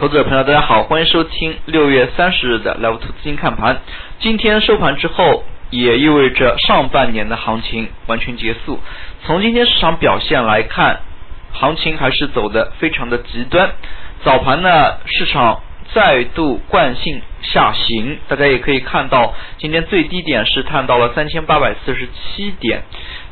投资者朋友，大家好，欢迎收听六月三十日的 Live 投资金看盘。今天收盘之后，也意味着上半年的行情完全结束。从今天市场表现来看，行情还是走的非常的极端。早盘呢，市场再度惯性下行，大家也可以看到，今天最低点是探到了三千八百四十七点。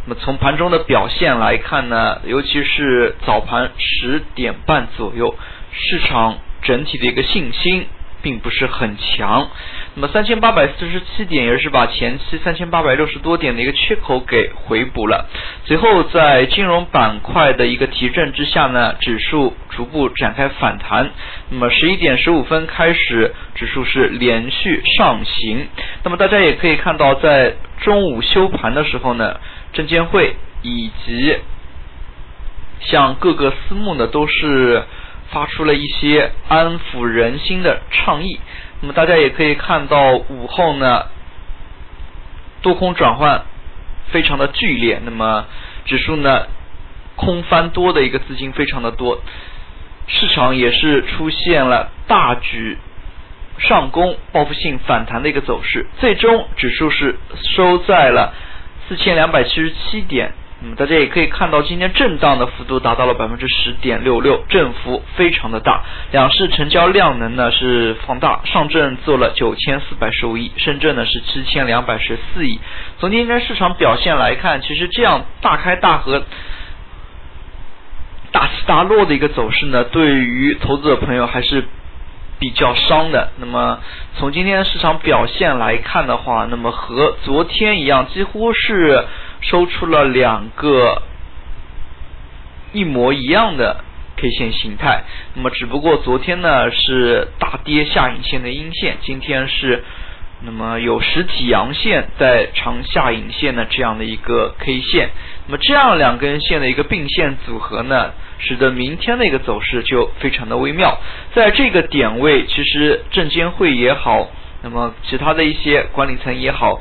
那么从盘中的表现来看呢，尤其是早盘十点半左右，市场整体的一个信心并不是很强。那么三千八百四十七点也是把前期三千八百六十多点的一个缺口给回补了。随后在金融板块的一个提振之下呢，指数逐步展开反弹。那么十一点十五分开始，指数是连续上行。那么大家也可以看到，在中午收盘的时候呢。证监会以及像各个私募呢，都是发出了一些安抚人心的倡议。那么大家也可以看到午后呢，多空转换非常的剧烈。那么指数呢，空翻多的一个资金非常的多，市场也是出现了大举上攻、报复性反弹的一个走势。最终指数是收在了。四千两百七十七点，那么大家也可以看到，今天震荡的幅度达到了百分之十点六六，振幅非常的大。两市成交量能呢是放大，上证做了九千四百十五亿，深圳呢是七千两百十四亿。从今天市场表现来看，其实这样大开大合、大起大落的一个走势呢，对于投资者朋友还是。比较伤的。那么从今天市场表现来看的话，那么和昨天一样，几乎是收出了两个一模一样的 K 线形态。那么只不过昨天呢是大跌下影线的阴线，今天是那么有实体阳线在长下影线的这样的一个 K 线。那么这样两根线的一个并线组合呢？使得明天的一个走势就非常的微妙，在这个点位，其实证监会也好，那么其他的一些管理层也好，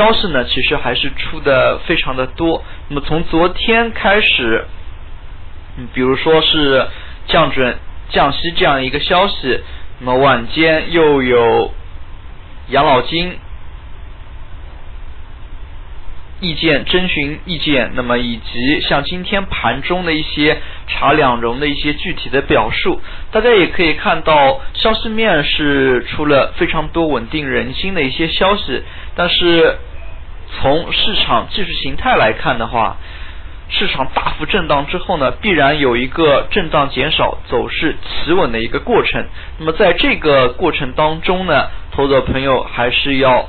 消息呢，其实还是出的非常的多。那么从昨天开始，嗯，比如说是降准、降息这样一个消息，那么晚间又有养老金。意见征询意见，那么以及像今天盘中的一些查两融的一些具体的表述，大家也可以看到，消息面是出了非常多稳定人心的一些消息，但是从市场技术形态来看的话，市场大幅震荡之后呢，必然有一个震荡减少、走势企稳的一个过程。那么在这个过程当中呢，投资者朋友还是要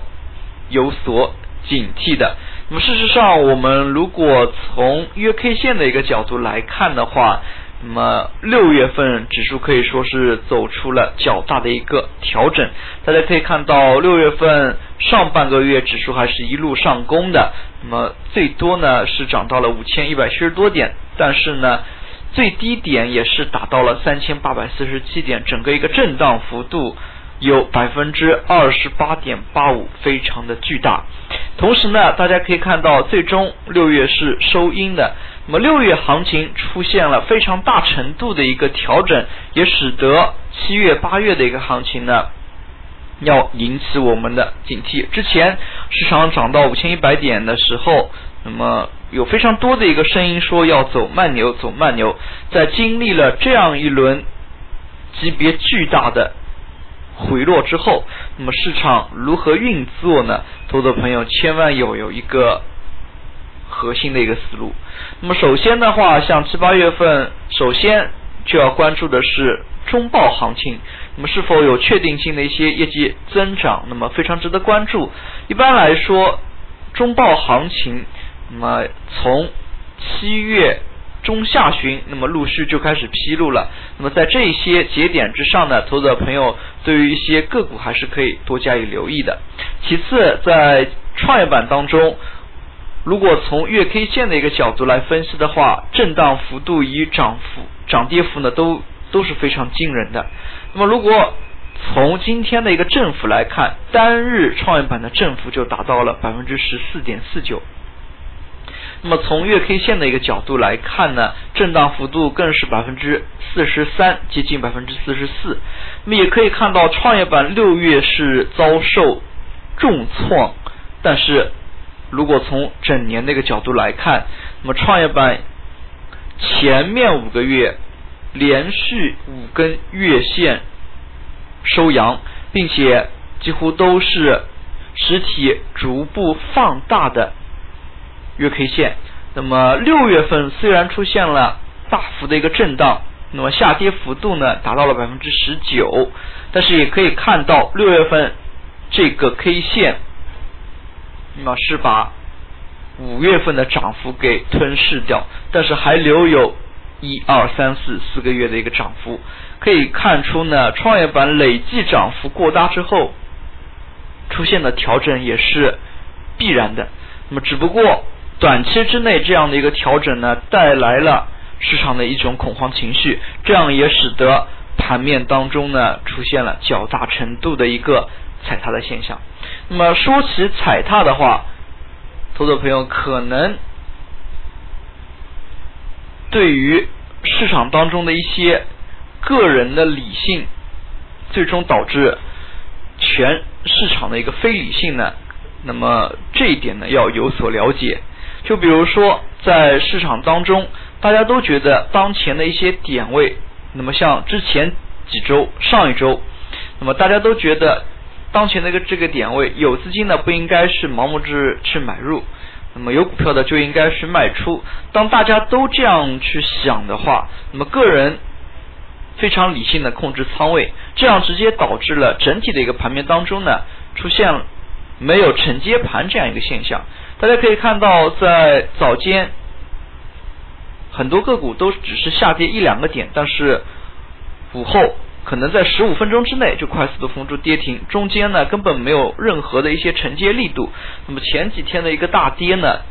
有所警惕的。那么事实上，我们如果从月 K 线的一个角度来看的话，那么六月份指数可以说是走出了较大的一个调整。大家可以看到，六月份上半个月指数还是一路上攻的，那么最多呢是涨到了五千一百七十多点，但是呢最低点也是达到了三千八百四十七点，整个一个震荡幅度。有百分之二十八点八五，非常的巨大。同时呢，大家可以看到，最终六月是收阴的。那么六月行情出现了非常大程度的一个调整，也使得七月、八月的一个行情呢，要引起我们的警惕。之前市场涨到五千一百点的时候，那么有非常多的一个声音说要走慢牛，走慢牛。在经历了这样一轮级别巨大的。回落之后，那么市场如何运作呢？投资朋友千万要有一个核心的一个思路。那么首先的话，像七八月份，首先就要关注的是中报行情，那么是否有确定性的一些业绩增长，那么非常值得关注。一般来说，中报行情，那么从七月。中下旬，那么陆续就开始披露了。那么在这些节点之上呢，投资者朋友对于一些个股还是可以多加以留意的。其次，在创业板当中，如果从月 K 线的一个角度来分析的话，震荡幅度与涨幅、涨跌幅呢都都是非常惊人的。那么如果从今天的一个振幅来看，单日创业板的振幅就达到了百分之十四点四九。那么从月 K 线的一个角度来看呢，震荡幅度更是百分之四十三，接近百分之四十四。那么也可以看到，创业板六月是遭受重创，但是如果从整年的一个角度来看，那么创业板前面五个月连续五根月线收阳，并且几乎都是实体逐步放大的。月 K 线，那么六月份虽然出现了大幅的一个震荡，那么下跌幅度呢达到了百分之十九，但是也可以看到六月份这个 K 线，那么是把五月份的涨幅给吞噬掉，但是还留有一二三四四个月的一个涨幅，可以看出呢，创业板累计涨幅过大之后，出现的调整也是必然的，那么只不过。短期之内这样的一个调整呢，带来了市场的一种恐慌情绪，这样也使得盘面当中呢出现了较大程度的一个踩踏的现象。那么说起踩踏的话，投资朋友可能对于市场当中的一些个人的理性，最终导致全市场的一个非理性呢，那么这一点呢要有所了解。就比如说，在市场当中，大家都觉得当前的一些点位，那么像之前几周、上一周，那么大家都觉得当前的一个这个点位，有资金呢不应该是盲目之去买入，那么有股票的就应该是卖出。当大家都这样去想的话，那么个人非常理性的控制仓位，这样直接导致了整体的一个盘面当中呢，出现没有承接盘这样一个现象。大家可以看到，在早间很多个股都只是下跌一两个点，但是午后可能在十五分钟之内就快速的封住跌停，中间呢根本没有任何的一些承接力度。那么前几天的一个大跌呢，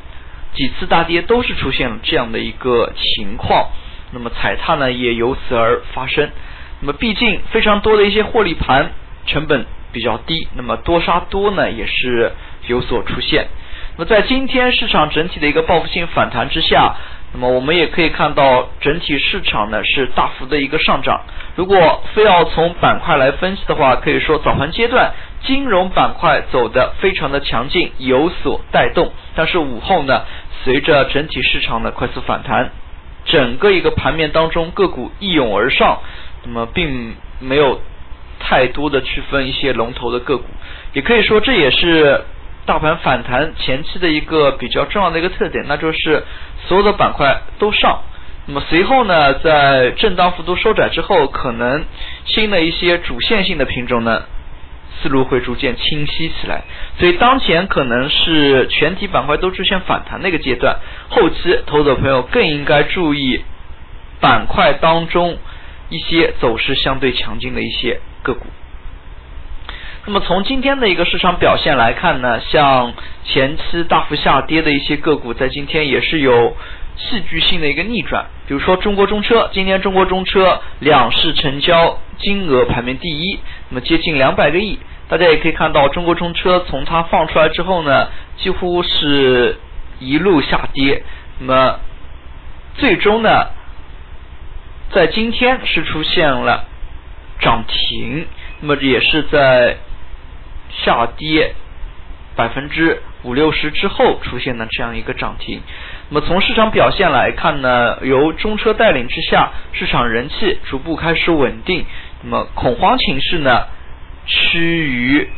几次大跌都是出现了这样的一个情况，那么踩踏呢也由此而发生。那么毕竟非常多的一些获利盘成本比较低，那么多杀多呢也是有所出现。那么在今天市场整体的一个报复性反弹之下，那么我们也可以看到整体市场呢是大幅的一个上涨。如果非要从板块来分析的话，可以说早盘阶段金融板块走的非常的强劲，有所带动。但是午后呢，随着整体市场的快速反弹，整个一个盘面当中个股一涌而上，那么并没有太多的区分一些龙头的个股，也可以说这也是。大盘反弹前期的一个比较重要的一个特点，那就是所有的板块都上。那么随后呢，在震荡幅度收窄之后，可能新的一些主线性的品种呢，思路会逐渐清晰起来。所以当前可能是全体板块都出现反弹的一个阶段，后期投资者朋友更应该注意板块当中一些走势相对强劲的一些个股。那么从今天的一个市场表现来看呢，像前期大幅下跌的一些个股，在今天也是有戏剧性的一个逆转。比如说中国中车，今天中国中车两市成交金额排名第一，那么接近两百个亿。大家也可以看到，中国中车从它放出来之后呢，几乎是一路下跌。那么最终呢，在今天是出现了涨停，那么也是在。下跌百分之五六十之后出现的这样一个涨停，那么从市场表现来看呢，由中车带领之下，市场人气逐步开始稳定，那么恐慌情绪呢趋于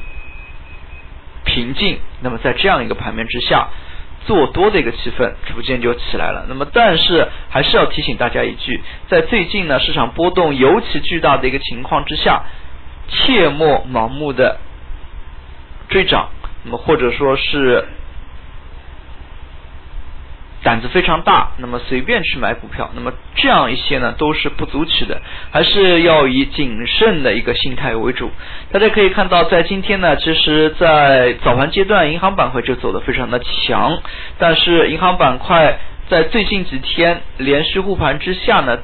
平静，那么在这样一个盘面之下，做多的一个气氛逐渐就起来了。那么但是还是要提醒大家一句，在最近呢市场波动尤其巨大的一个情况之下，切莫盲目的。追涨，那么或者说是胆子非常大，那么随便去买股票，那么这样一些呢都是不足取的，还是要以谨慎的一个心态为主。大家可以看到，在今天呢，其实，在早盘阶段，银行板块就走得非常的强，但是银行板块在最近几天连续护盘之下呢。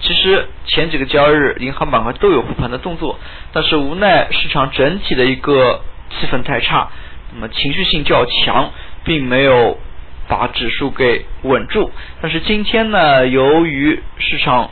其实前几个交易日，银行板块都有护盘的动作，但是无奈市场整体的一个气氛太差，那么情绪性较强，并没有把指数给稳住。但是今天呢，由于市场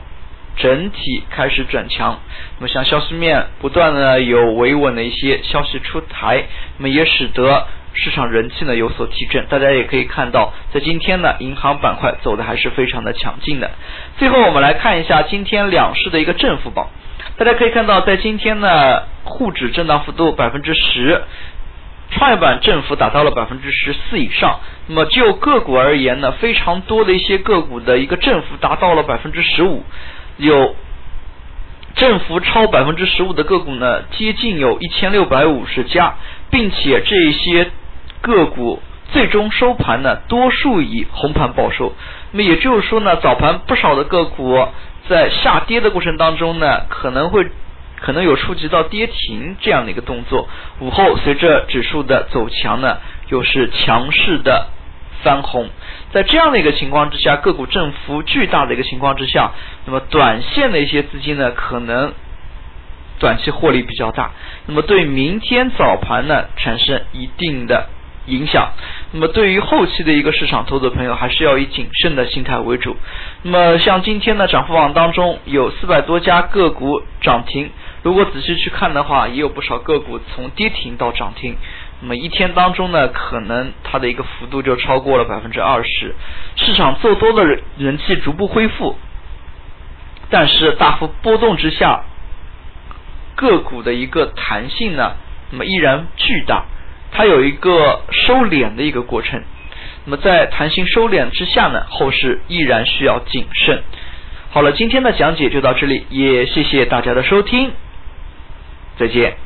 整体开始转强，那么像消息面不断的有维稳的一些消息出台，那么也使得市场人气呢有所提振。大家也可以看到，在今天呢，银行板块走的还是非常的强劲的。最后我们来看一下今天两市的一个正负榜，大家可以看到，在今天呢，沪指震荡幅度百分之十。创业板振幅达到了百分之十四以上，那么就个股而言呢，非常多的一些个股的一个振幅达到了百分之十五，有振幅超百分之十五的个股呢，接近有一千六百五十家，并且这些个股最终收盘呢，多数以红盘报收。那么也就是说呢，早盘不少的个股在下跌的过程当中呢，可能会。可能有触及到跌停这样的一个动作，午后随着指数的走强呢，又是强势的翻红，在这样的一个情况之下，个股振幅巨大的一个情况之下，那么短线的一些资金呢，可能短期获利比较大，那么对明天早盘呢产生一定的。影响。那么对于后期的一个市场投资朋友，还是要以谨慎的心态为主。那么像今天的涨幅榜当中，有四百多家个股涨停。如果仔细去看的话，也有不少个股从跌停到涨停。那么一天当中呢，可能它的一个幅度就超过了百分之二十。市场做多的人人气逐步恢复，但是大幅波动之下，个股的一个弹性呢，那么依然巨大。它有一个收敛的一个过程，那么在弹性收敛之下呢，后市依然需要谨慎。好了，今天的讲解就到这里，也谢谢大家的收听，再见。